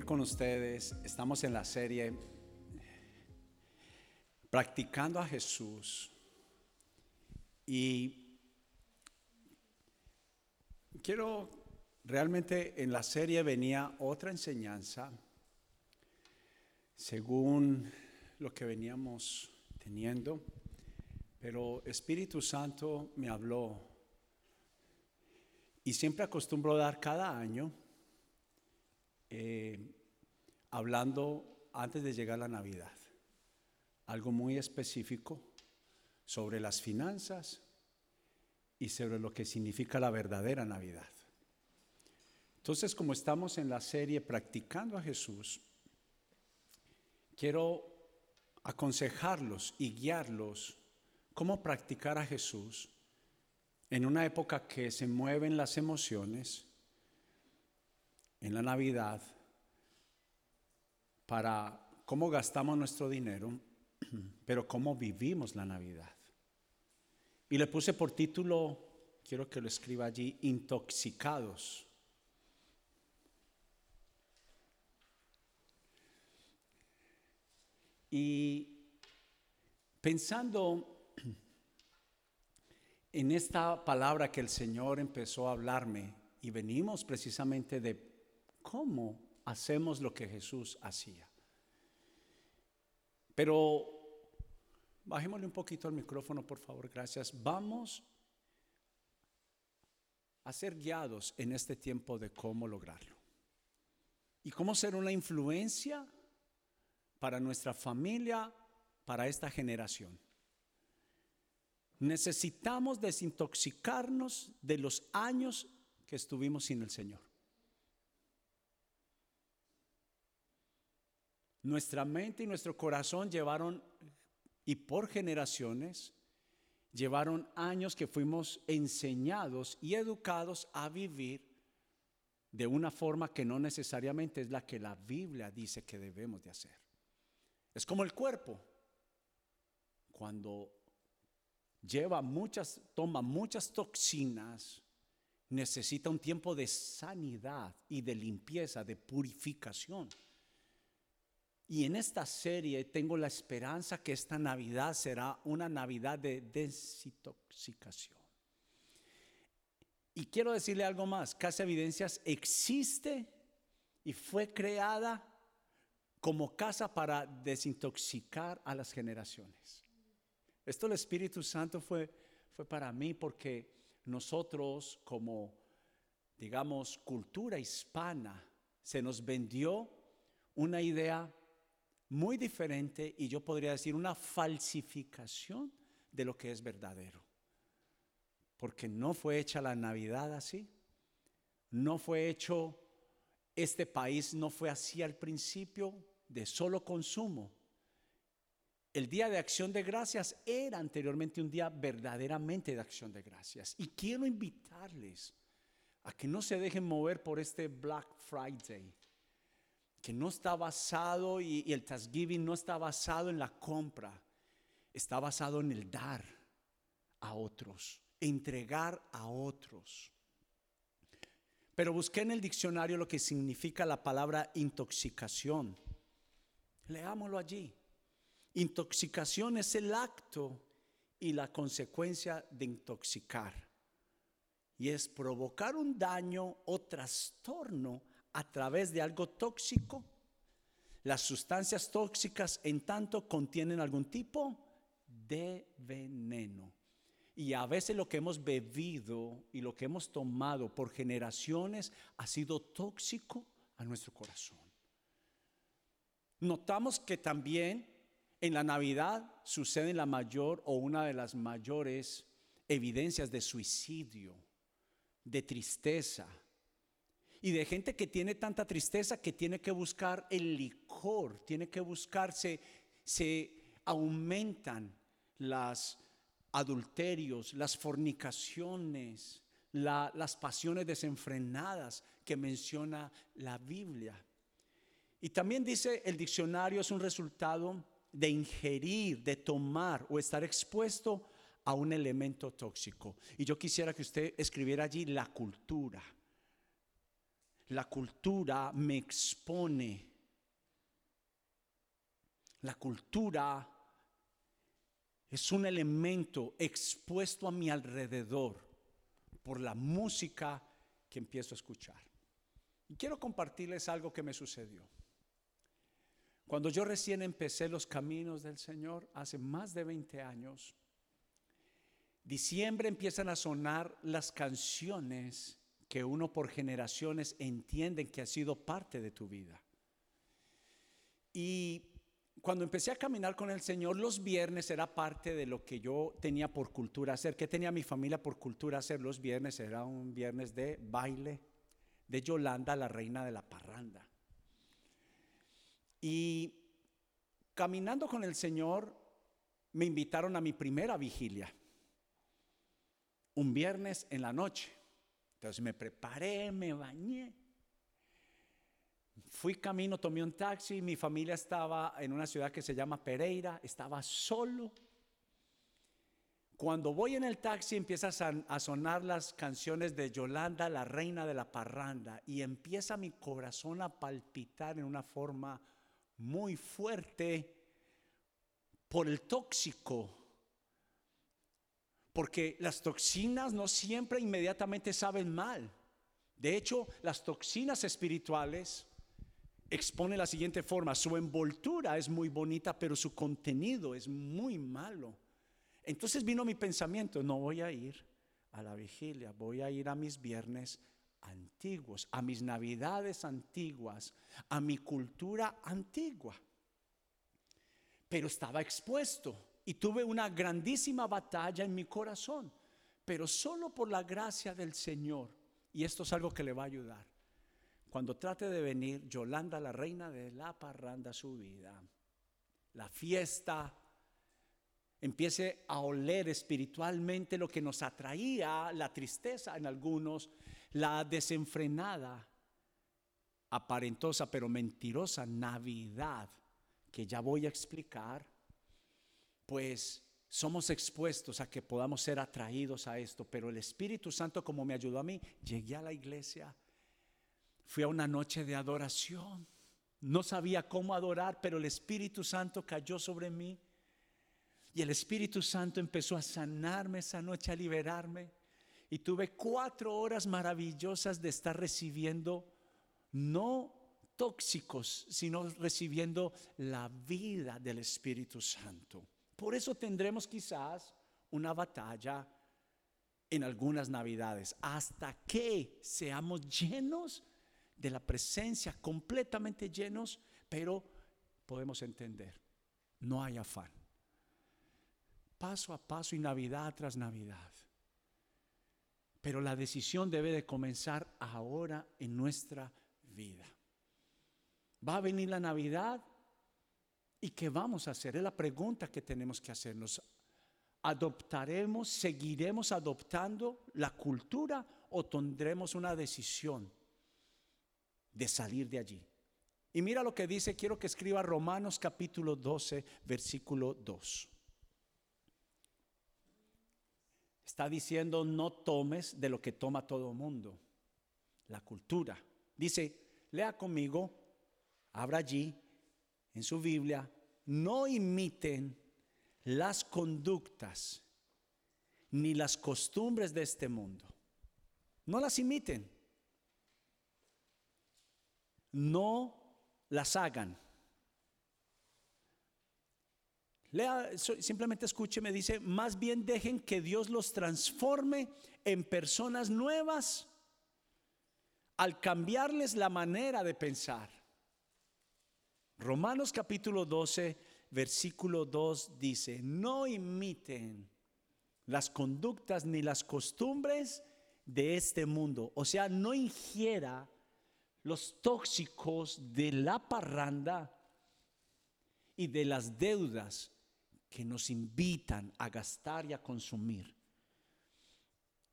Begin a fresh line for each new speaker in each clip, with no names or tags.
con ustedes. Estamos en la serie Practicando a Jesús. Y quiero, realmente en la serie venía otra enseñanza, según lo que veníamos teniendo, pero Espíritu Santo me habló y siempre acostumbro dar cada año eh, hablando antes de llegar la Navidad, algo muy específico sobre las finanzas y sobre lo que significa la verdadera Navidad. Entonces, como estamos en la serie Practicando a Jesús, quiero aconsejarlos y guiarlos cómo practicar a Jesús en una época que se mueven las emociones, en la Navidad para cómo gastamos nuestro dinero, pero cómo vivimos la Navidad. Y le puse por título, quiero que lo escriba allí, intoxicados. Y pensando en esta palabra que el Señor empezó a hablarme, y venimos precisamente de cómo hacemos lo que Jesús hacía. Pero bajémosle un poquito al micrófono, por favor, gracias. Vamos a ser guiados en este tiempo de cómo lograrlo. Y cómo ser una influencia para nuestra familia, para esta generación. Necesitamos desintoxicarnos de los años que estuvimos sin el Señor. Nuestra mente y nuestro corazón llevaron, y por generaciones, llevaron años que fuimos enseñados y educados a vivir de una forma que no necesariamente es la que la Biblia dice que debemos de hacer. Es como el cuerpo. Cuando lleva muchas, toma muchas toxinas, necesita un tiempo de sanidad y de limpieza, de purificación. Y en esta serie tengo la esperanza que esta Navidad será una Navidad de desintoxicación. Y quiero decirle algo más, Casa Evidencias existe y fue creada como casa para desintoxicar a las generaciones. Esto el Espíritu Santo fue, fue para mí porque nosotros como, digamos, cultura hispana, se nos vendió una idea muy diferente y yo podría decir una falsificación de lo que es verdadero. Porque no fue hecha la Navidad así, no fue hecho, este país no fue así al principio de solo consumo. El día de acción de gracias era anteriormente un día verdaderamente de acción de gracias. Y quiero invitarles a que no se dejen mover por este Black Friday que no está basado y, el Thanksgiving no está basado en la compra, está basado en el dar a otros, entregar a otros. Pero busqué en el diccionario lo que significa la palabra intoxicación. Leámoslo allí. Intoxicación es el acto y la consecuencia de intoxicar. Y es provocar un daño o trastorno a través de algo tóxico. Las sustancias tóxicas en tanto contienen algún tipo de veneno. Y a veces lo que hemos bebido y lo que hemos tomado por generaciones ha sido tóxico a nuestro corazón. Notamos que también en la Navidad sucede la mayor o una de las mayores evidencias de suicidio, de tristeza, y de gente que tiene tanta tristeza que tiene que buscar el licor, tiene que buscarse, se aumentan las adulterios, las fornicaciones, las pasiones desenfrenadas que menciona la Biblia. Y también dice el diccionario es un resultado de ingerir, de tomar o estar expuesto a un elemento tóxico. Y yo quisiera que usted escribiera allí la cultura la cultura me expone. La cultura es un elemento expuesto a mi alrededor por la música que empiezo a escuchar. Y quiero compartirles algo que me sucedió. Cuando yo recién empecé los caminos del Señor, hace más de 20 años, diciembre empiezan a sonar las canciones que uno por generaciones entienden que ha sido parte de tu vida. Y cuando empecé a caminar con el Señor, los viernes era parte de lo que yo tenía por cultura hacer. ¿Qué tenía mi familia por cultura hacer los viernes? Era un viernes de baile de Yolanda, la reina de la parranda. Y caminando con el Señor, me invitaron a mi primera vigilia. Un viernes en la noche. Entonces me preparé, me bañé Fui camino, tomé un taxi, mi familia estaba en una ciudad que se llama Pereira, estaba solo. Cuando voy en el taxi empiezan a sonar las canciones de Yolanda, la reina de la parranda, y empieza mi corazón a palpitar en una forma muy fuerte por el tóxico. Porque las toxinas no siempre inmediatamente saben mal. De hecho, las toxinas espirituales expone la siguiente forma, su envoltura es muy bonita, pero su contenido es muy malo. Entonces vino mi pensamiento, no voy a ir a la vigilia, voy a ir a mis viernes antiguos, a mis navidades antiguas, a mi cultura antigua. Pero estaba expuesto y tuve una grandísima batalla en mi corazón, pero solo por la gracia del Señor. Y esto es algo que le va a ayudar cuando trate de venir Yolanda, la reina de la parranda, su vida, la fiesta, empiece a oler espiritualmente lo que nos atraía, la tristeza en algunos, la desenfrenada, aparentosa pero mentirosa Navidad, que ya voy a explicar, pues somos expuestos a que podamos ser atraídos a esto, pero el Espíritu Santo como me ayudó a mí, llegué a la iglesia Fui a una noche de adoración. No sabía cómo adorar, pero el Espíritu Santo cayó sobre mí. Y el Espíritu Santo empezó a sanarme esa noche, a liberarme. Y tuve cuatro horas maravillosas de estar recibiendo, no tóxicos, sino recibiendo la vida del Espíritu Santo. Por eso tendremos quizás una batalla en algunas navidades, hasta que seamos llenos de la presencia, completamente llenos, pero podemos entender, no hay afán. Paso a paso y Navidad tras Navidad. Pero la decisión debe de comenzar ahora en nuestra vida. Va a venir la Navidad y ¿qué vamos a hacer? Es la pregunta que tenemos que hacernos. ¿Adoptaremos, seguiremos adoptando la cultura o tendremos una decisión? de salir de allí. Y mira lo que dice, quiero que escriba Romanos capítulo 12, versículo 2. Está diciendo, no tomes de lo que toma todo mundo, la cultura. Dice, lea conmigo, abra allí en su Biblia, no imiten las conductas ni las costumbres de este mundo. No las imiten no las hagan. Simplemente escúcheme, dice, más bien dejen que Dios los transforme en personas nuevas al cambiarles la manera de pensar. Romanos capítulo 12, versículo 2 dice, no imiten las conductas ni las costumbres de este mundo. O sea, no ingiera los tóxicos de la parranda y de las deudas que nos invitan a gastar y a consumir.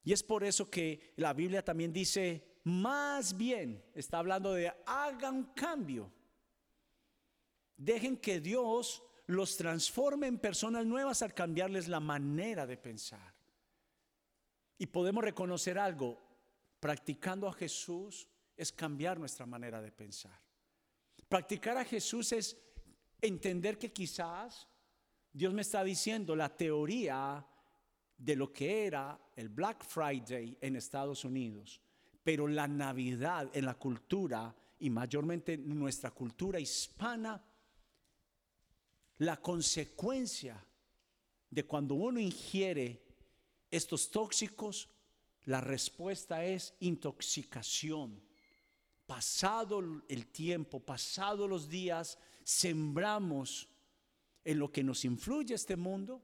Y es por eso que la Biblia también dice, más bien, está hablando de hagan cambio. Dejen que Dios los transforme en personas nuevas al cambiarles la manera de pensar. Y podemos reconocer algo, practicando a Jesús, es cambiar nuestra manera de pensar. Practicar a Jesús es entender que quizás Dios me está diciendo la teoría de lo que era el Black Friday en Estados Unidos, pero la Navidad en la cultura y mayormente nuestra cultura hispana, la consecuencia de cuando uno ingiere estos tóxicos, la respuesta es intoxicación. Pasado el tiempo, pasado los días, sembramos en lo que nos influye este mundo,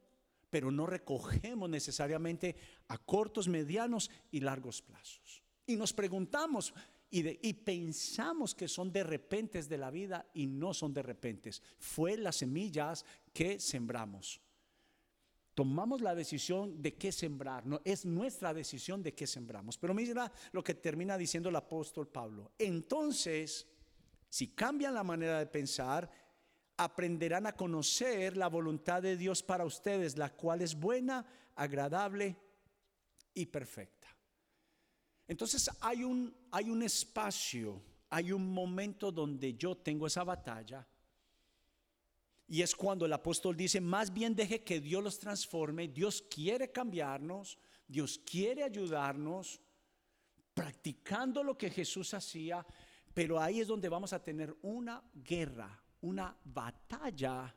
pero no recogemos necesariamente a cortos, medianos y largos plazos. Y nos preguntamos y, pensamos que son de repentes de la vida y no son de repentes. Fue las semillas que sembramos. Tomamos la decisión de qué sembrar, es nuestra decisión de qué sembramos. Pero mira lo que termina diciendo el apóstol Pablo. Entonces, si cambian la manera de pensar, aprenderán a conocer la voluntad de Dios para ustedes, la cual es buena, agradable y perfecta. Entonces hay un, hay un espacio, hay un momento donde yo tengo esa batalla y es cuando el apóstol dice, más bien deje que Dios los transforme, Dios quiere cambiarnos, Dios quiere ayudarnos, practicando lo que Jesús hacía, pero ahí es donde vamos a tener una guerra, una batalla,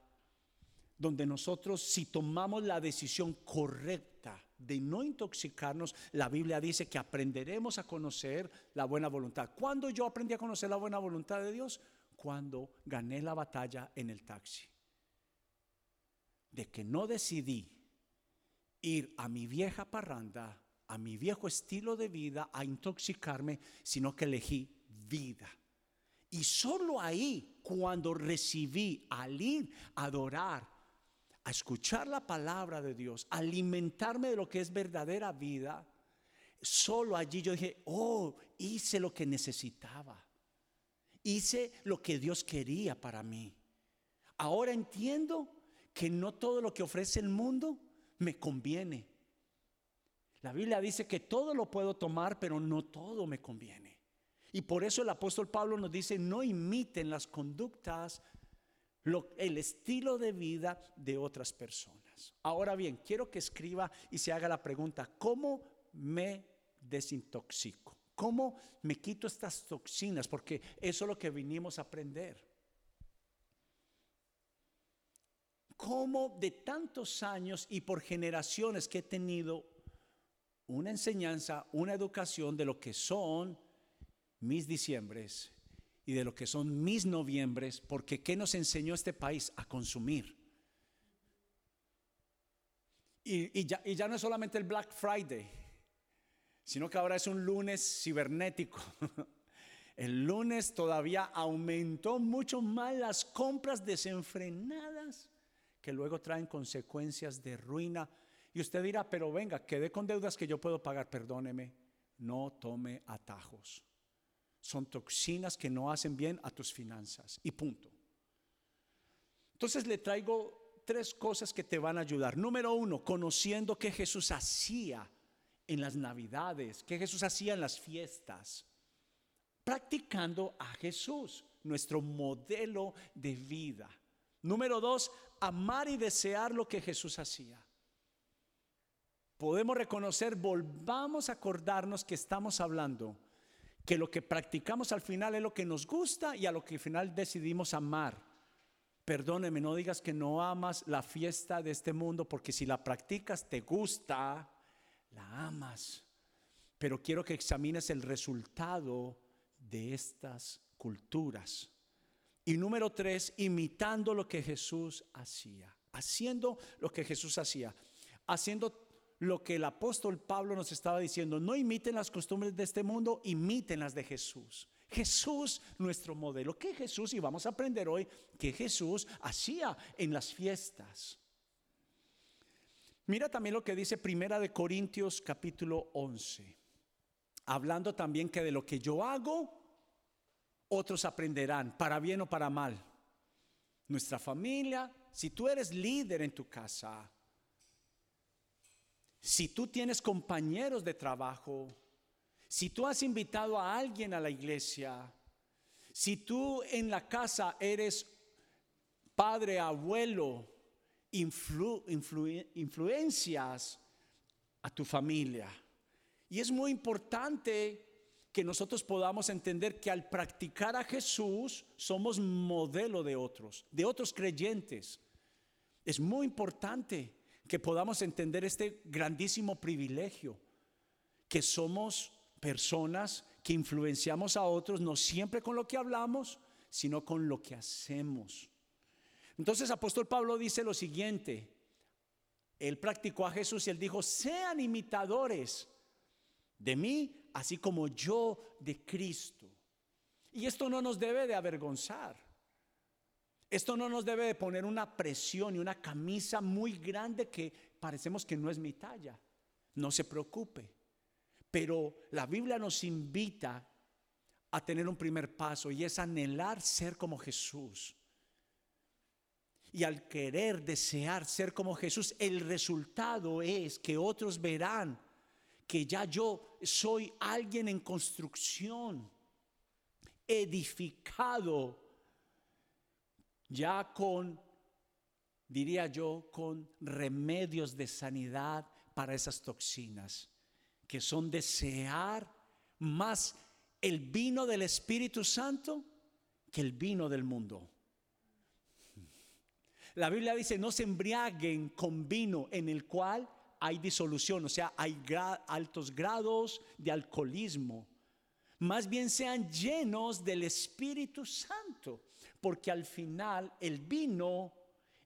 donde nosotros si tomamos la decisión correcta de no intoxicarnos, la Biblia dice que aprenderemos a conocer la buena voluntad. ¿Cuándo yo aprendí a conocer la buena voluntad de Dios? Cuando gané la batalla en el taxi de que no decidí ir a mi vieja parranda, a mi viejo estilo de vida, a intoxicarme, sino que elegí vida. Y solo ahí, cuando recibí al ir a adorar, a escuchar la palabra de Dios, alimentarme de lo que es verdadera vida, solo allí yo dije, oh, hice lo que necesitaba. Hice lo que Dios quería para mí. Ahora entiendo que no todo lo que ofrece el mundo me conviene. La Biblia dice que todo lo puedo tomar, pero no todo me conviene. Y por eso el apóstol Pablo nos dice, no imiten las conductas, el estilo de vida de otras personas. Ahora bien, quiero que escriba y se haga la pregunta, ¿cómo me desintoxico? ¿Cómo me quito estas toxinas? Porque eso es lo que vinimos a aprender. cómo de tantos años y por generaciones que he tenido una enseñanza, una educación de lo que son mis diciembres y de lo que son mis noviembres, porque ¿qué nos enseñó este país? A consumir. Y, ya, y ya no es solamente el Black Friday, sino que ahora es un lunes cibernético. El lunes todavía aumentó mucho más las compras desenfrenadas que luego traen consecuencias de ruina. Y usted dirá, pero venga, quedé con deudas que yo puedo pagar, perdóneme, no tome atajos. Son toxinas que no hacen bien a tus finanzas. Y punto. Entonces le traigo tres cosas que te van a ayudar. Número uno, conociendo qué Jesús hacía en las navidades, qué Jesús hacía en las fiestas. Practicando a Jesús, nuestro modelo de vida. Número dos, amar y desear lo que Jesús hacía. Podemos reconocer, volvamos a acordarnos que estamos hablando, que lo que practicamos al final es lo que nos gusta y a lo que al final decidimos amar. Perdóneme, no digas que no amas la fiesta de este mundo, porque si la practicas te gusta, la amas. Pero quiero que examines el resultado de estas culturas. Y número tres, imitando lo que Jesús hacía, haciendo lo que Jesús hacía, haciendo lo que el apóstol Pablo nos estaba diciendo, no imiten las costumbres de este mundo, imiten las de Jesús. Jesús, nuestro modelo. ¿Qué Jesús? Y vamos a aprender hoy que Jesús hacía en las fiestas. Mira también lo que dice Primera de Corintios capítulo 11. Hablando también que de lo que yo hago, otros aprenderán, para bien o para mal. Nuestra familia, si tú eres líder en tu casa, si tú tienes compañeros de trabajo, Si tú has invitado a alguien a la iglesia, si tú en la casa eres padre, abuelo, influencias a tu familia. Y es muy importante que nosotros podamos entender que al practicar a Jesús somos modelo de otros, de otros creyentes. Es muy importante que podamos entender este grandísimo privilegio, que somos personas que influenciamos a otros, no siempre con lo que hablamos, sino con lo que hacemos. Entonces apóstol Pablo dice lo siguiente, él practicó a Jesús y él dijo, sean imitadores de mí, así como yo de Cristo. Y esto no nos debe de avergonzar. Esto no nos debe de poner una presión y una camisa muy grande que parecemos que no es mi talla. No se preocupe. Pero la Biblia nos invita a tener un primer paso y es anhelar ser como Jesús. Y al querer, desear ser como Jesús, el resultado es que otros verán que ya yo soy alguien en construcción, edificado, ya con, diría yo, con remedios de sanidad para esas toxinas, que son desear más el vino del Espíritu Santo que el vino del mundo. La Biblia dice, no se embriaguen con vino en el cual hay disolución, o sea, hay altos grados de alcoholismo. Más bien sean llenos del Espíritu Santo, porque al final el vino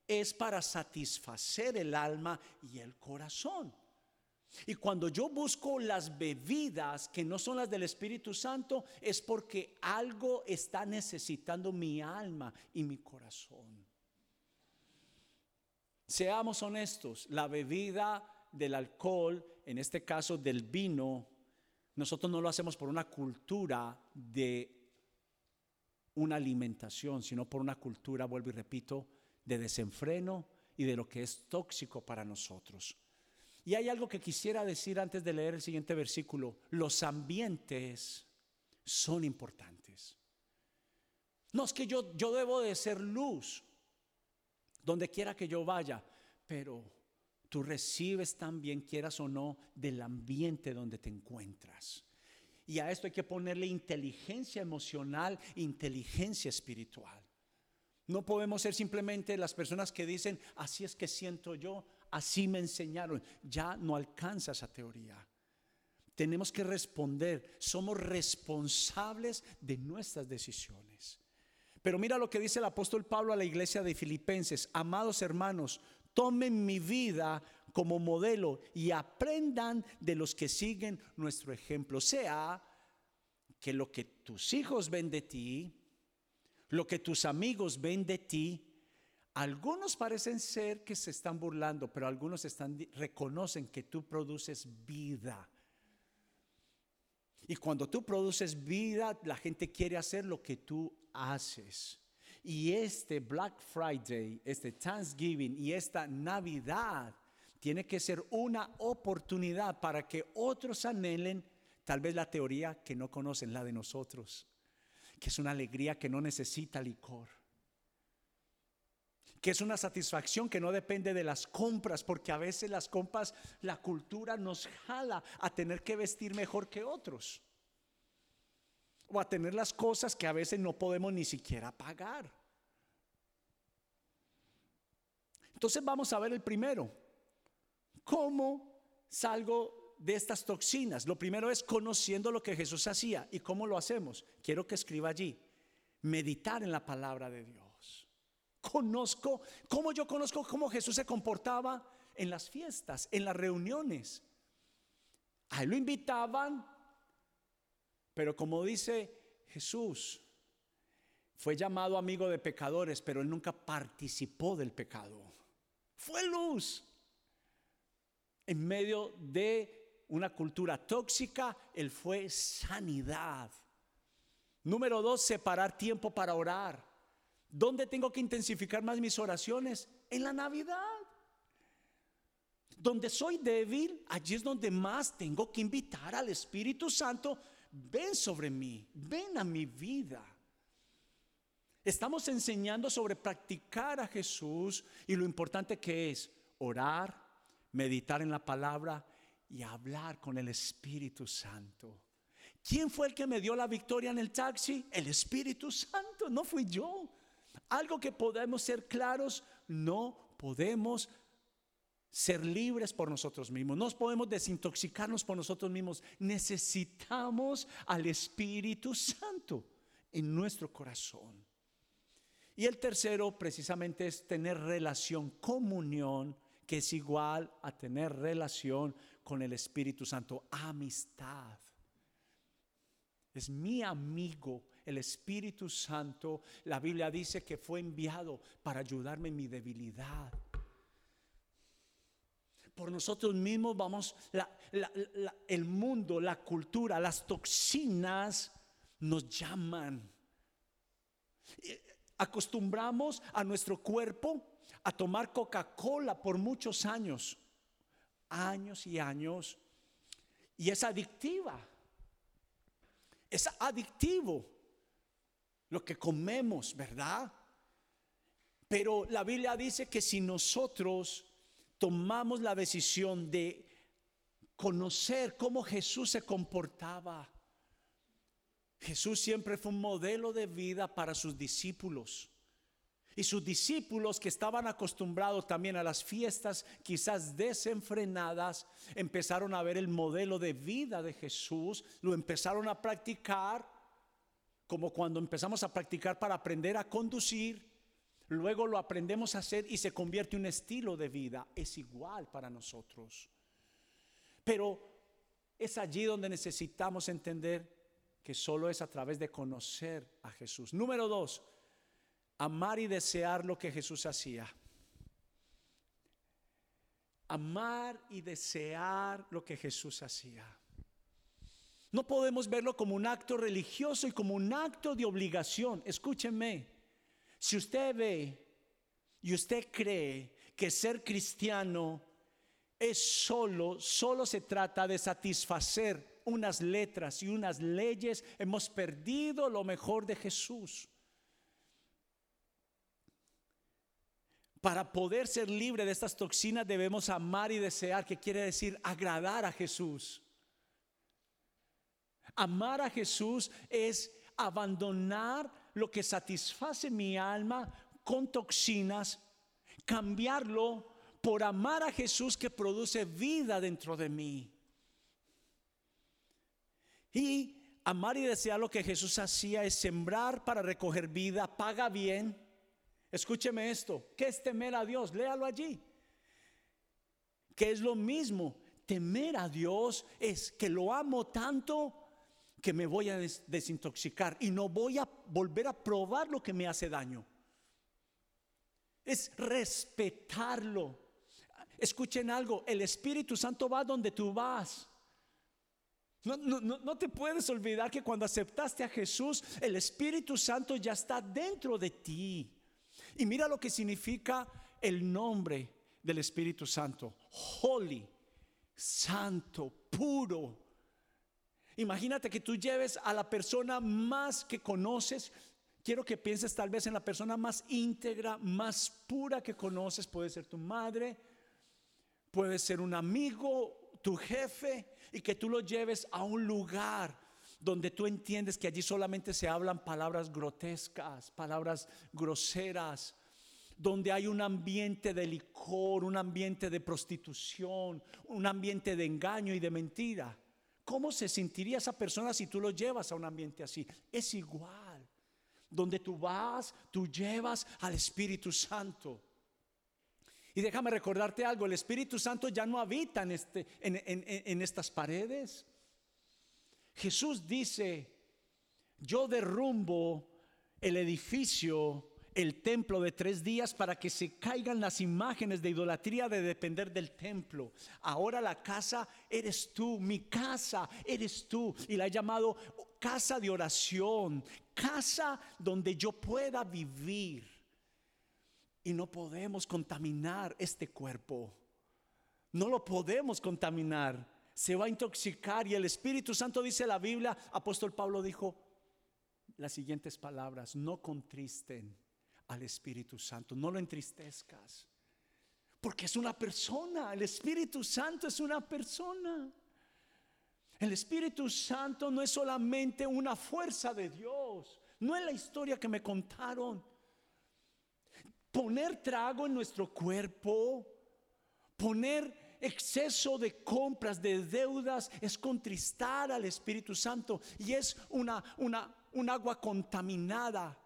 es para satisfacer el alma y el corazón. Y cuando yo busco las bebidas que no son las del Espíritu Santo, es porque algo está necesitando mi alma y mi corazón. Seamos honestos, la bebida del alcohol, en este caso del vino, nosotros no lo hacemos por una cultura de una alimentación, sino por una cultura, vuelvo y repito, de desenfreno y de lo que es tóxico para nosotros. Y hay algo que quisiera decir antes de leer el siguiente versículo. Los ambientes son importantes. No es que yo, yo debo de ser luz donde quiera que yo vaya, pero tú recibes también, quieras o no, del ambiente donde te encuentras. Y a esto hay que ponerle inteligencia emocional, inteligencia espiritual. No podemos ser simplemente las personas que dicen, así es que siento yo, así me enseñaron. Ya no alcanza esa teoría. Tenemos que responder, somos responsables de nuestras decisiones. Pero mira lo que dice el apóstol Pablo a la iglesia de Filipenses. Amados hermanos, tomen mi vida como modelo y aprendan de los que siguen nuestro ejemplo. Sea que lo que tus hijos ven de ti, lo que tus amigos ven de ti, algunos parecen ser que se están burlando, pero algunos están, reconocen que tú produces vida. Y cuando tú produces vida, la gente quiere hacer lo que tú haces. Y este Black Friday, este Thanksgiving y esta Navidad tiene que ser una oportunidad para que otros anhelen tal vez la teoría que no conocen, la de nosotros, que es una alegría que no necesita licor que es una satisfacción que no depende de las compras, porque a veces las compras, la cultura nos jala a tener que vestir mejor que otros, o a tener las cosas que a veces no podemos ni siquiera pagar. Entonces vamos a ver el primero, ¿cómo salgo de estas toxinas? Lo primero es conociendo lo que Jesús hacía y cómo lo hacemos. Quiero que escriba allí, meditar en la palabra de Dios conozco, cómo yo conozco cómo Jesús se comportaba en las fiestas, en las reuniones. A él lo invitaban, pero como dice Jesús, fue llamado amigo de pecadores, pero él nunca participó del pecado. Fue luz. En medio de una cultura tóxica, él fue sanidad. Número dos, separar tiempo para orar. ¿Dónde tengo que intensificar más mis oraciones? En la Navidad. Donde soy débil, allí es donde más tengo que invitar al Espíritu Santo. Ven sobre mí, ven a mi vida. Estamos enseñando sobre practicar a Jesús y lo importante que es orar, meditar en la palabra y hablar con el Espíritu Santo. ¿Quién fue el que me dio la victoria en el taxi? El Espíritu Santo, no fui yo. Algo que podemos ser claros, no podemos ser libres por nosotros mismos, no podemos desintoxicarnos por nosotros mismos. Necesitamos al Espíritu Santo en nuestro corazón. Y el tercero precisamente es tener relación, comunión, que es igual a tener relación con el Espíritu Santo, amistad. Es mi amigo, el Espíritu Santo. La Biblia dice que fue enviado para ayudarme en mi debilidad. Por nosotros mismos vamos, el mundo, la cultura, las toxinas nos llaman. Acostumbramos a nuestro cuerpo a tomar Coca-Cola por muchos años, años y años, y es adictiva. Es adictivo lo que comemos, ¿verdad? Pero la Biblia dice que si nosotros tomamos la decisión de conocer cómo Jesús se comportaba, Jesús siempre fue un modelo de vida para sus discípulos. Y sus discípulos que estaban acostumbrados también a las fiestas quizás desenfrenadas, empezaron a ver el modelo de vida de Jesús, lo empezaron a practicar, como cuando empezamos a practicar para aprender a conducir, luego lo aprendemos a hacer y se convierte en un estilo de vida. Es igual para nosotros. Pero es allí donde necesitamos entender que solo es a través de conocer a Jesús. Número dos, amar y desear lo que Jesús hacía. Amar y desear lo que Jesús hacía. No podemos verlo como un acto religioso y como un acto de obligación. Escúchenme, si usted ve y usted cree que ser cristiano es solo, solo se trata de satisfacer unas letras y unas leyes, hemos perdido lo mejor de Jesús. Para poder ser libre de estas toxinas debemos amar y desear, que quiere decir agradar a Jesús. Amar a Jesús es abandonar lo que satisface mi alma con toxinas, cambiarlo por amar a Jesús que produce vida dentro de mí. Y amar y desear lo que Jesús hacía es sembrar para recoger vida, paga bien. Escúcheme esto, ¿qué es temer a Dios? Léalo allí. Que es lo mismo, temer a Dios es que lo amo tanto que me voy a desintoxicar y no voy a volver a probar lo que me hace daño. Es respetarlo. Escuchen algo, el Espíritu Santo va donde tú vas. No, no, te puedes olvidar que cuando aceptaste a Jesús, el Espíritu Santo ya está dentro de ti. Y mira lo que significa el nombre del Espíritu Santo. Holy, santo, puro. Imagínate que tú lleves a la persona más que conoces. Quiero que pienses tal vez en la persona más íntegra, más pura que conoces. Puede ser tu madre, puede ser un amigo, tu jefe y que tú lo lleves a un lugar donde tú entiendes que allí solamente se hablan palabras grotescas, palabras groseras, donde hay un ambiente de licor, un ambiente de prostitución, un ambiente de engaño y de mentira. ¿Cómo se sentiría esa persona si tú lo llevas a un ambiente así? Es igual. Donde tú vas, tú llevas al Espíritu Santo. Y déjame recordarte algo, el Espíritu Santo ya no habita en, este, estas paredes. Jesús dice, yo derrumbo el edificio, el templo de tres días para que se caigan las imágenes de idolatría de depender del templo. Ahora la casa eres tú, mi casa eres tú. Y la he llamado casa de oración, casa donde yo pueda vivir. Y no podemos contaminar este cuerpo. No lo podemos contaminar. Se va a intoxicar y el Espíritu Santo dice la Biblia, apóstol Pablo dijo las siguientes palabras, no contristen al Espíritu Santo, no lo entristezcas. Porque es una persona, el Espíritu Santo es una persona. El Espíritu Santo no es solamente una fuerza de Dios, no es la historia que me contaron. Poner trago en nuestro cuerpo, poner exceso de compras, de deudas, es contristar al Espíritu Santo y es una, una, un agua contaminada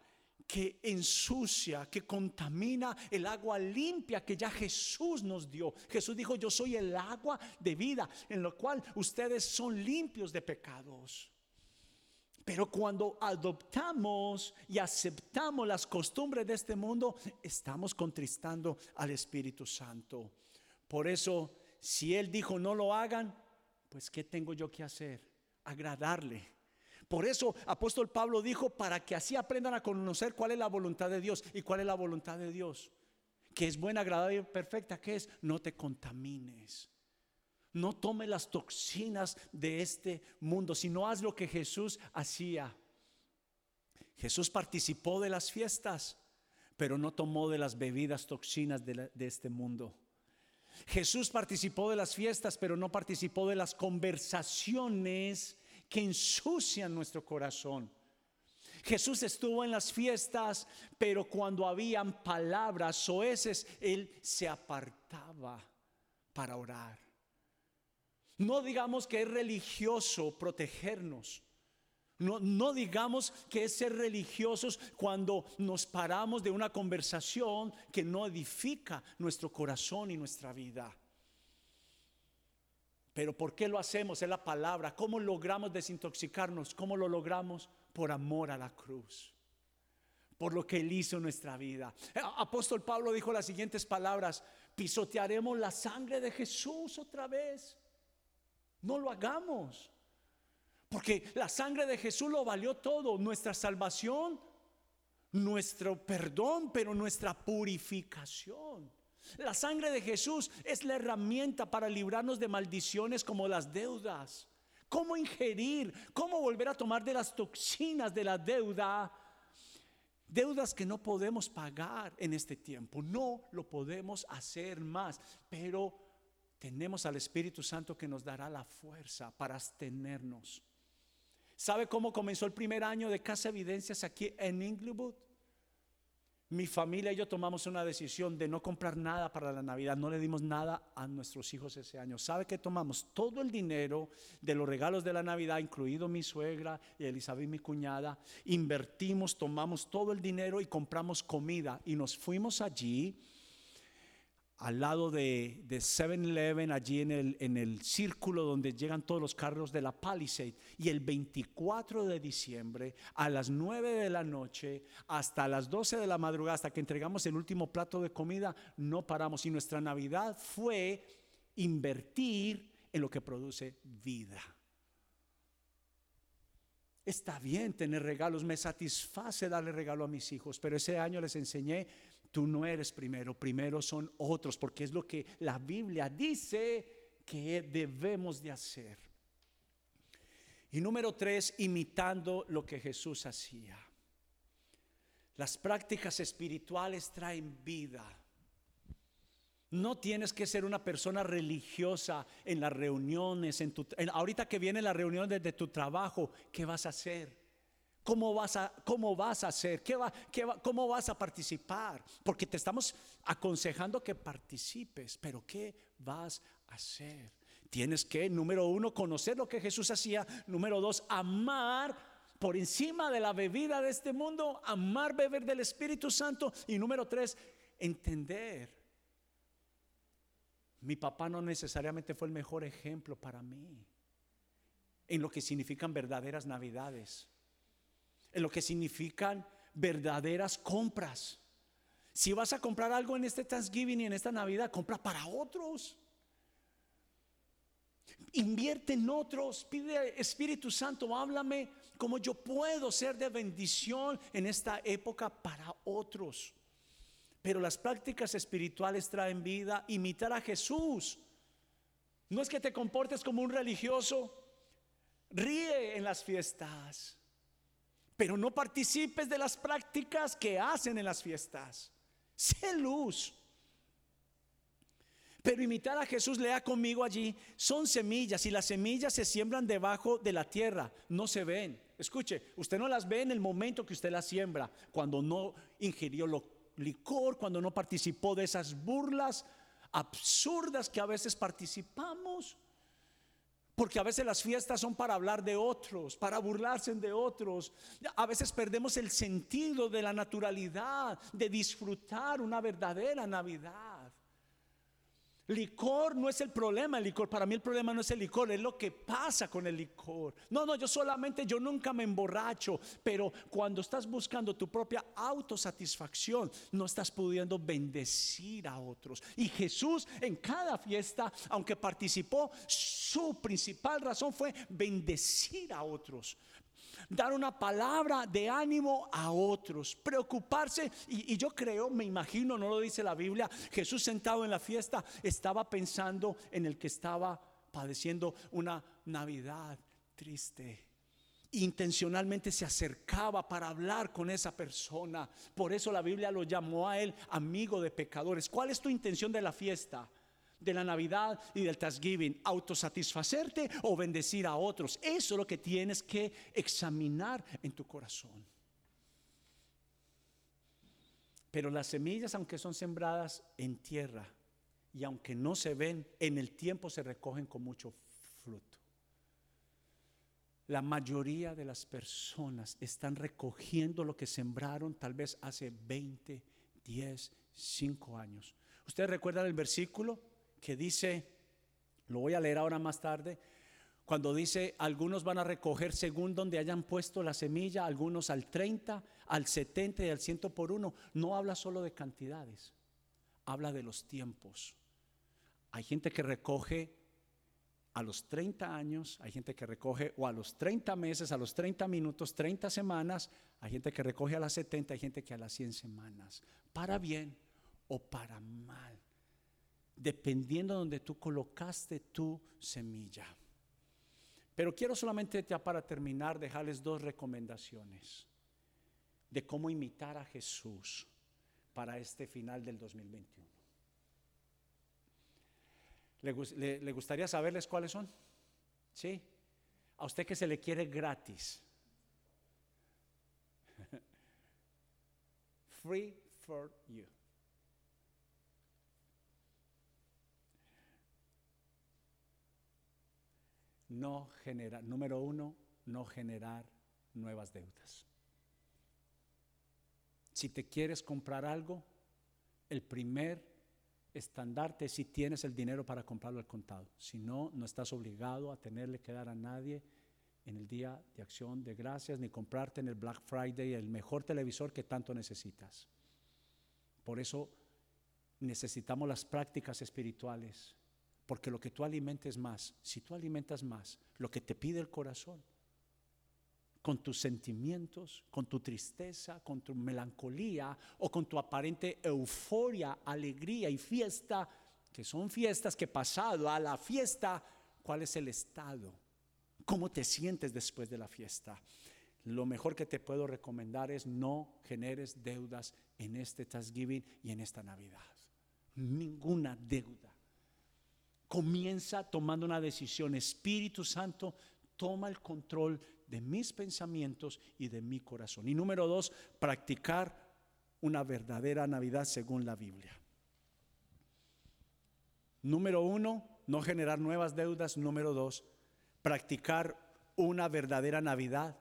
que ensucia, que contamina el agua limpia que ya Jesús nos dio. Jesús dijo, yo soy el agua de vida, en lo cual ustedes son limpios de pecados. Pero cuando adoptamos y aceptamos las costumbres de este mundo, estamos contristando al Espíritu Santo. Por eso, si Él dijo no lo hagan, pues ¿qué tengo yo que hacer? Agradarle. Por eso apóstol Pablo dijo, para que así aprendan a conocer cuál es la voluntad de Dios. ¿Y cuál es la voluntad de Dios? Que es buena, agradable y perfecta. ¿Qué es? No te contamines. No tome las toxinas de este mundo, sino haz lo que Jesús hacía. Jesús participó de las fiestas, pero no tomó de las bebidas toxinas de este mundo. Jesús participó de las fiestas, pero no participó de las conversaciones que ensucian nuestro corazón. Jesús estuvo en las fiestas, pero cuando habían palabras soeces, Él se apartaba para orar. No digamos que es religioso protegernos. No, no, digamos que es ser religiosos cuando nos paramos de una conversación que no edifica nuestro corazón y nuestra vida. Pero ¿por qué lo hacemos? Es la palabra. ¿Cómo logramos desintoxicarnos? ¿Cómo lo logramos? Por amor a la cruz. Por lo que Él hizo en nuestra vida. Eh, apóstol Pablo dijo las siguientes palabras. Pisotearemos la sangre de Jesús otra vez. No lo hagamos. Porque la sangre de Jesús lo valió todo. Nuestra salvación, nuestro perdón, pero nuestra purificación. La sangre de Jesús es la herramienta para librarnos de maldiciones como las deudas. ¿Cómo ingerir? ¿Cómo volver a tomar de las toxinas de la deuda? Deudas que no podemos pagar en este tiempo. No lo podemos hacer más. Pero tenemos al Espíritu Santo que nos dará la fuerza para abstenernos. ¿Sabe cómo comenzó el primer año de Casa Evidencias aquí en Inglewood? Mi familia y yo tomamos una decisión de no comprar nada para la Navidad. No le dimos nada a nuestros hijos ese año. ¿Sabe qué tomamos? Todo el dinero de los regalos de la Navidad, incluido mi suegra y Elizabeth, mi cuñada. Invertimos, tomamos todo el dinero y compramos comida. Y nos fuimos allí al lado de, de 7-Eleven, allí en el, en el círculo donde llegan todos los carros de la Palisade. Y el 24 de diciembre, a las 9 de la noche, hasta las 12 de la madrugada, hasta que entregamos el último plato de comida, no paramos. Y nuestra Navidad fue invertir en lo que produce vida. Está bien tener regalos, me satisface darle regalo a mis hijos, pero ese año les enseñé Tú no eres primero, primero son otros, porque es lo que la Biblia dice que debemos de hacer. Y número tres, imitando lo que Jesús hacía. Las prácticas espirituales traen vida. No tienes que ser una persona religiosa en las reuniones, en tu, ahorita que viene la reunión desde tu trabajo, ¿qué vas a hacer? ¿Cómo vas a, cómo vas a hacer? ¿Qué va, qué ¿Cómo vas a participar? Porque te estamos aconsejando que participes, pero ¿qué vas a hacer? Tienes que, número uno, conocer lo que Jesús hacía. Número dos, amar por encima de la bebida de este mundo, amar beber del Espíritu Santo. Y número tres, entender. Mi papá no necesariamente fue el mejor ejemplo para mí en lo que significan verdaderas navidades en lo que significan verdaderas compras. Si vas a comprar algo en este Thanksgiving y en esta Navidad, compra para otros. Invierte en otros, pide Espíritu Santo, háblame como yo puedo ser de bendición en esta época para otros. Pero las prácticas espirituales traen vida, imitar a Jesús. No es que te comportes como un religioso. Ríe en las fiestas, pero no participes de las prácticas que hacen en las fiestas. Sé luz. Pero imitar a Jesús, lea conmigo allí, son semillas y las semillas se siembran debajo de la tierra, no se ven. Escuche, usted no las ve en el momento que usted las siembra, cuando no ingirió licor, cuando no participó de esas burlas absurdas que a veces participamos. Porque a veces las fiestas son para hablar de otros, para burlarse de otros. A veces perdemos el sentido de la naturalidad, de disfrutar una verdadera Navidad. Licor no es el problema, el licor. Para mí el problema no es el licor, es lo que pasa con el licor. No, no, yo solamente, yo nunca me emborracho, pero cuando estás buscando tu propia autosatisfacción, no estás pudiendo bendecir a otros. Y Jesús en cada fiesta, aunque participó, su principal razón fue bendecir a otros dar una palabra de ánimo a otros, preocuparse. Y, yo creo, me imagino, no lo dice la Biblia, Jesús sentado en la fiesta estaba pensando en el que estaba padeciendo una Navidad triste intencionalmente se acercaba para hablar con esa persona. Por eso la Biblia lo llamó a él amigo de pecadores. ¿Cuál es tu intención de la fiesta? De la Navidad y del Thanksgiving, autosatisfacerte o bendecir a otros. Eso es lo que tienes que examinar en tu corazón. Pero las semillas, aunque son sembradas en tierra y aunque no se ven, en el tiempo se recogen con mucho fruto. La mayoría de las personas están recogiendo lo que sembraron tal vez hace 20, 10, 5 años. ¿Ustedes recuerdan el versículo? Que dice, lo voy a leer ahora más tarde, cuando dice, algunos van a recoger según donde hayan puesto la semilla, algunos al 30, al 70 y al 100 por uno, no habla solo de cantidades, habla de los tiempos. Hay gente que recoge a los 30 años, hay gente que recoge o a los 30 meses, a los 30 minutos, 30 semanas, hay gente que recoge a las 70, hay gente que a las 100 semanas, para bien o para mal dependiendo de donde tú colocaste tu semilla. Pero quiero solamente ya para terminar dejarles dos recomendaciones de cómo imitar a Jesús para este final del 2021. ¿Le, le gustaría saberles cuáles son? ¿Sí? A usted que se le quiere gratis. Free for you. No generar, número uno, no generar nuevas deudas. Si te quieres comprar algo, el primer estandarte es si tienes el dinero para comprarlo al contado. Si no, no estás obligado a tenerle que dar a nadie en el día de acción de gracias, ni comprarte en el Black Friday el mejor televisor que tanto necesitas. Por eso necesitamos las prácticas espirituales porque lo que tú alimentes más, si tú alimentas más lo que te pide el corazón, con tus sentimientos, con tu tristeza, con tu melancolía o con tu aparente euforia, alegría y fiesta, que son fiestas que pasado a la fiesta, ¿cuál es el estado? ¿Cómo te sientes después de la fiesta? Lo mejor que te puedo recomendar es no generes deudas en este Thanksgiving y en esta Navidad. Ninguna deuda. Comienza tomando una decisión. Espíritu Santo, toma el control de mis pensamientos y de mi corazón. Y número dos, practicar una verdadera Navidad según la Biblia. Número uno, no generar nuevas deudas. Número dos, practicar una verdadera Navidad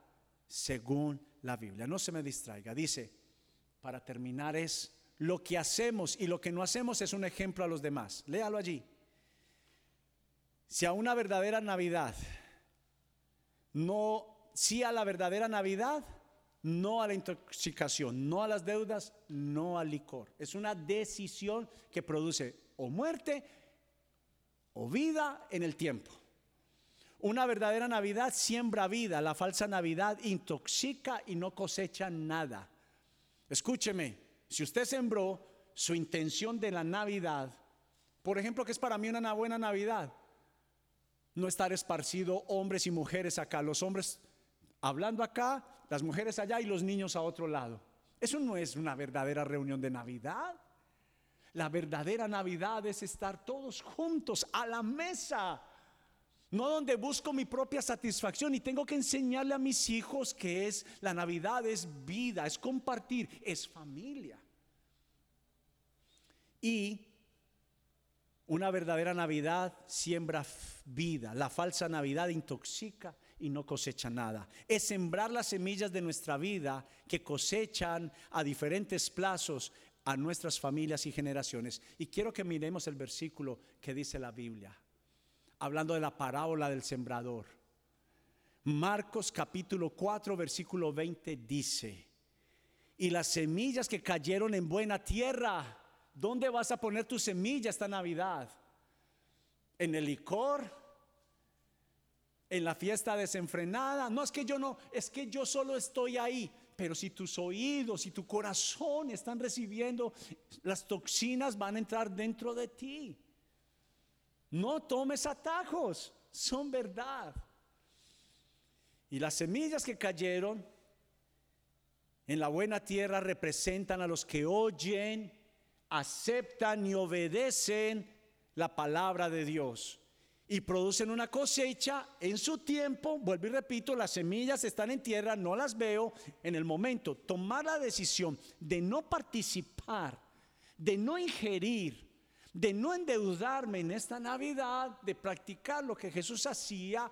según la Biblia. No se me distraiga. Dice, para terminar es, lo que hacemos y lo que no hacemos es un ejemplo a los demás. Léalo allí. Si a una verdadera Navidad, no, sí a la verdadera Navidad, no a la intoxicación, no a las deudas, no al licor. Es una decisión que produce o muerte o vida en el tiempo. Una verdadera Navidad siembra vida, la falsa Navidad intoxica y no cosecha nada. Escúcheme, si usted sembró su intención de la Navidad, por ejemplo, que es para mí una buena Navidad, No estar esparcido hombres y mujeres acá, los hombres hablando acá, las mujeres allá y los niños a otro lado. Eso no es una verdadera reunión de Navidad. La verdadera Navidad es estar todos juntos a la mesa. No donde busco mi propia satisfacción y tengo que enseñarle a mis hijos que es la Navidad es vida, es compartir, es familia. Y una verdadera Navidad siembra vida, la falsa Navidad intoxica y no cosecha nada. Es sembrar las semillas de nuestra vida que cosechan a diferentes plazos a nuestras familias y generaciones. Y quiero que miremos el versículo que dice la Biblia, hablando de la parábola del sembrador. Marcos capítulo 4, versículo 20 dice, y las semillas que cayeron en buena tierra, ¿dónde vas a poner tu semilla esta Navidad? ¿En el licor? en la fiesta desenfrenada. No es que yo no, es que yo solo estoy ahí. Pero si tus oídos y tu corazón están recibiendo, las toxinas van a entrar dentro de ti. No tomes atajos, son verdad. Y las semillas que cayeron en la buena tierra representan a los que oyen, aceptan y obedecen la palabra de Dios y producen una cosecha en su tiempo. Vuelvo y repito, las semillas están en tierra, no las veo en el momento. Tomar la decisión de no participar, de no ingerir, de no endeudarme en esta Navidad, de practicar lo que Jesús hacía.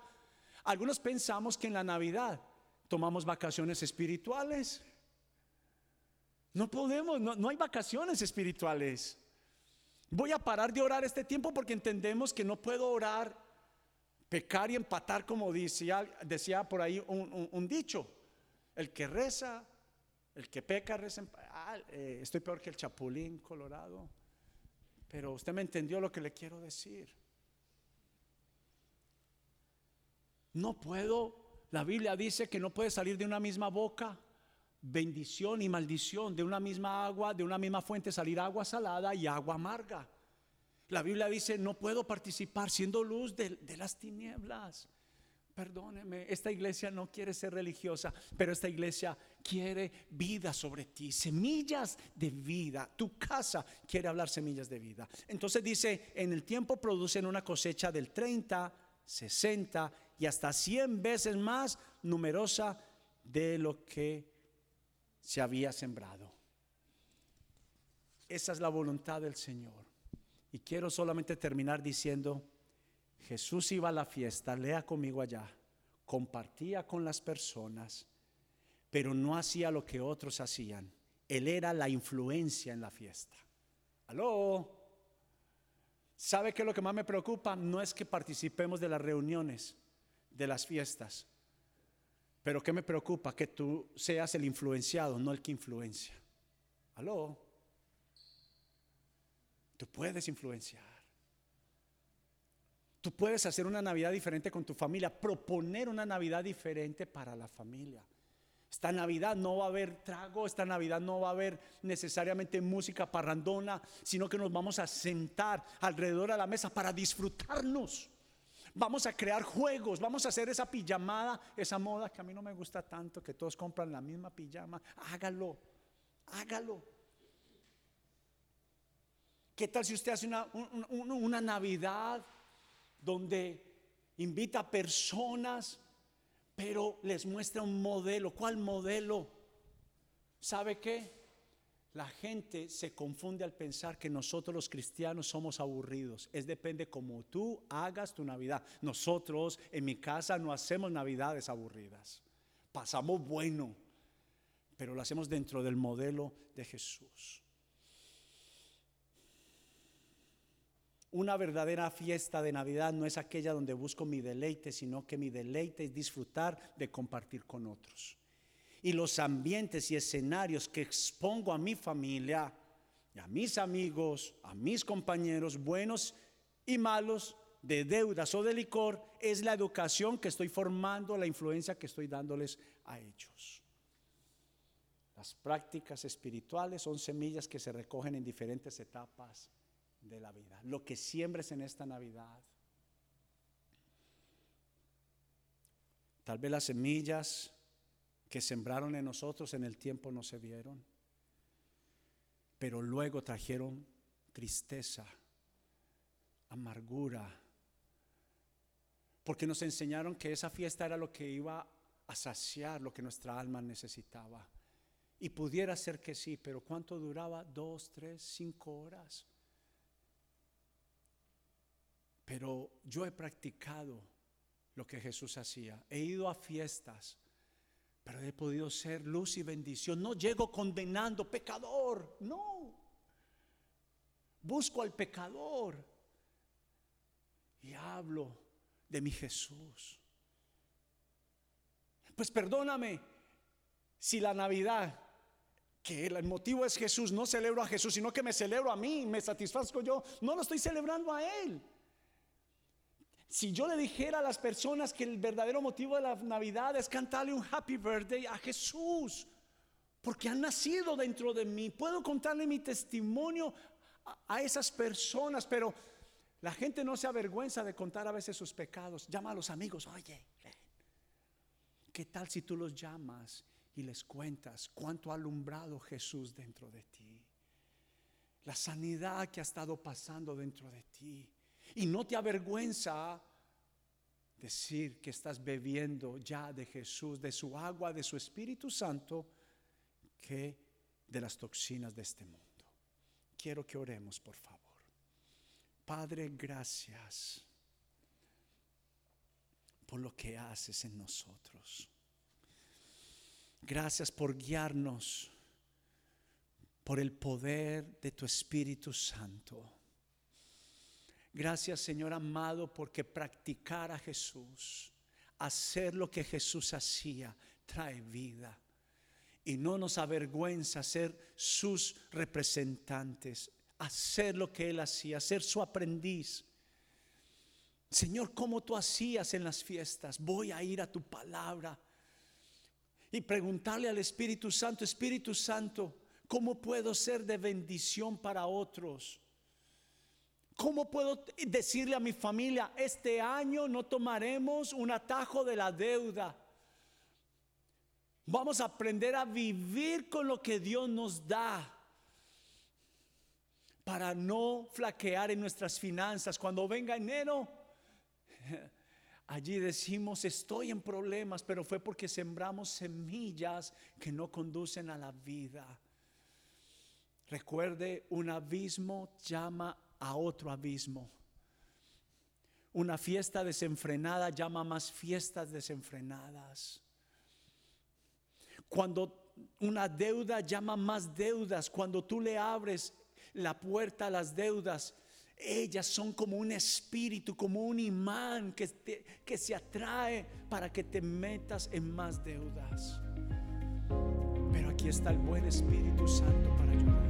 Algunos pensamos que en la Navidad tomamos vacaciones espirituales. No podemos, no, no hay vacaciones espirituales. Voy a parar de orar este tiempo porque entendemos que no puedo orar, pecar y empatar como decía, por ahí un, dicho. El que reza, el que peca, reza. Ah, eh, estoy peor que el chapulín colorado. Pero usted me entendió lo que le quiero decir. No puedo, la Biblia dice que no puede salir de una misma boca bendición y maldición, de una misma agua, de una misma fuente salir agua salada y agua amarga. La Biblia dice, no puedo participar siendo luz de, las tinieblas. Perdóneme, esta iglesia no quiere ser religiosa, pero esta iglesia quiere vida sobre ti, semillas de vida. Tu casa quiere hablar semillas de vida. Entonces dice, en el tiempo producen una cosecha del 30, 60 y hasta 100 veces más numerosa de lo que se había sembrado. Esa es la voluntad del Señor. Y quiero solamente terminar diciendo, Jesús iba a la fiesta, lea conmigo allá, compartía con las personas, pero no hacía lo que otros hacían. Él era la influencia en la fiesta. ¿Aló? ¿Sabe qué es lo que más me preocupa? No es que participemos de las reuniones, de las fiestas. Pero ¿qué me preocupa? Que tú seas el influenciado, no el que influencia. ¿Aló? Tú puedes influenciar. Tú puedes hacer una Navidad diferente con tu familia, proponer una Navidad diferente para la familia. Esta Navidad no va a haber trago, esta Navidad no va a haber necesariamente música parrandona, sino que nos vamos a sentar alrededor de la mesa para disfrutarnos. Vamos a crear juegos, vamos a hacer esa pijamada, esa moda que a mí no me gusta tanto, que todos compran la misma pijama. Hágalo, hágalo. ¿Qué tal si usted hace una, una Navidad donde invita a personas, pero les muestra un modelo? ¿Cuál modelo? ¿Sabe qué? La gente se confunde al pensar que nosotros los cristianos somos aburridos. Es depende como tú hagas tu Navidad. Nosotros en mi casa no hacemos Navidades aburridas. Pasamos bueno, pero lo hacemos dentro del modelo de Jesús. Una verdadera fiesta de Navidad no es aquella donde busco mi deleite, sino que mi deleite es disfrutar de compartir con otros y los ambientes y escenarios que expongo a mi familia, a mis amigos, a mis compañeros, buenos y malos, de deudas o de licor, es la educación que estoy formando, la influencia que estoy dándoles a ellos. Las prácticas espirituales son semillas que se recogen en diferentes etapas de la vida. Lo que siembres en esta Navidad Tal vez las semillas que sembraron en nosotros en el tiempo no se vieron, pero luego trajeron tristeza, amargura, porque nos enseñaron que esa fiesta era lo que iba a saciar lo que nuestra alma necesitaba. Y pudiera ser que sí, pero ¿cuánto duraba? Dos, tres, cinco horas. Pero yo he practicado lo que Jesús hacía. He ido a fiestas, pero he podido ser luz y bendición. No llego condenando pecador, no. Busco al pecador y hablo de mi Jesús. Pues perdóname si la Navidad, que el motivo es Jesús, no celebro a Jesús, sino que me celebro a mí, me satisfazco yo, no lo estoy celebrando a Él. Si yo le dijera a las personas que el verdadero motivo de la Navidad es cantarle un happy birthday a Jesús, porque han nacido dentro de mí, puedo contarle mi testimonio a, esas personas, pero la gente no se avergüenza de contar a veces sus pecados. Llama a los amigos, oye, ¿qué tal si tú los llamas y les cuentas cuánto ha alumbrado Jesús dentro de ti? La sanidad que ha estado pasando dentro de ti. Y no te avergüenza decir que estás bebiendo ya de Jesús, de su agua, de su Espíritu Santo, que de las toxinas de este mundo. Quiero que oremos, por favor. Padre, gracias por lo que haces en nosotros. Gracias por guiarnos por el poder de tu Espíritu Santo. Gracias Señor amado porque practicar a Jesús, hacer lo que Jesús hacía, trae vida. Y no nos avergüenza ser sus representantes, hacer lo que Él hacía, ser su aprendiz. Señor, como tú hacías en las fiestas, voy a ir a tu palabra y preguntarle al Espíritu Santo, Espíritu Santo, ¿cómo puedo ser de bendición para otros? ¿Cómo puedo decirle a mi familia, este año no tomaremos un atajo de la deuda? Vamos a aprender a vivir con lo que Dios nos da para no flaquear en nuestras finanzas. Cuando venga enero, allí decimos, estoy en problemas, pero fue porque sembramos semillas que no conducen a la vida. Recuerde, un abismo llama a otro abismo. Una fiesta desenfrenada llama más fiestas desenfrenadas. Cuando una deuda llama más deudas, cuando tú le abres la puerta a las deudas, ellas son como un espíritu, como un imán que, que se atrae para que te metas en más deudas. Pero aquí está el buen Espíritu Santo para ayudar.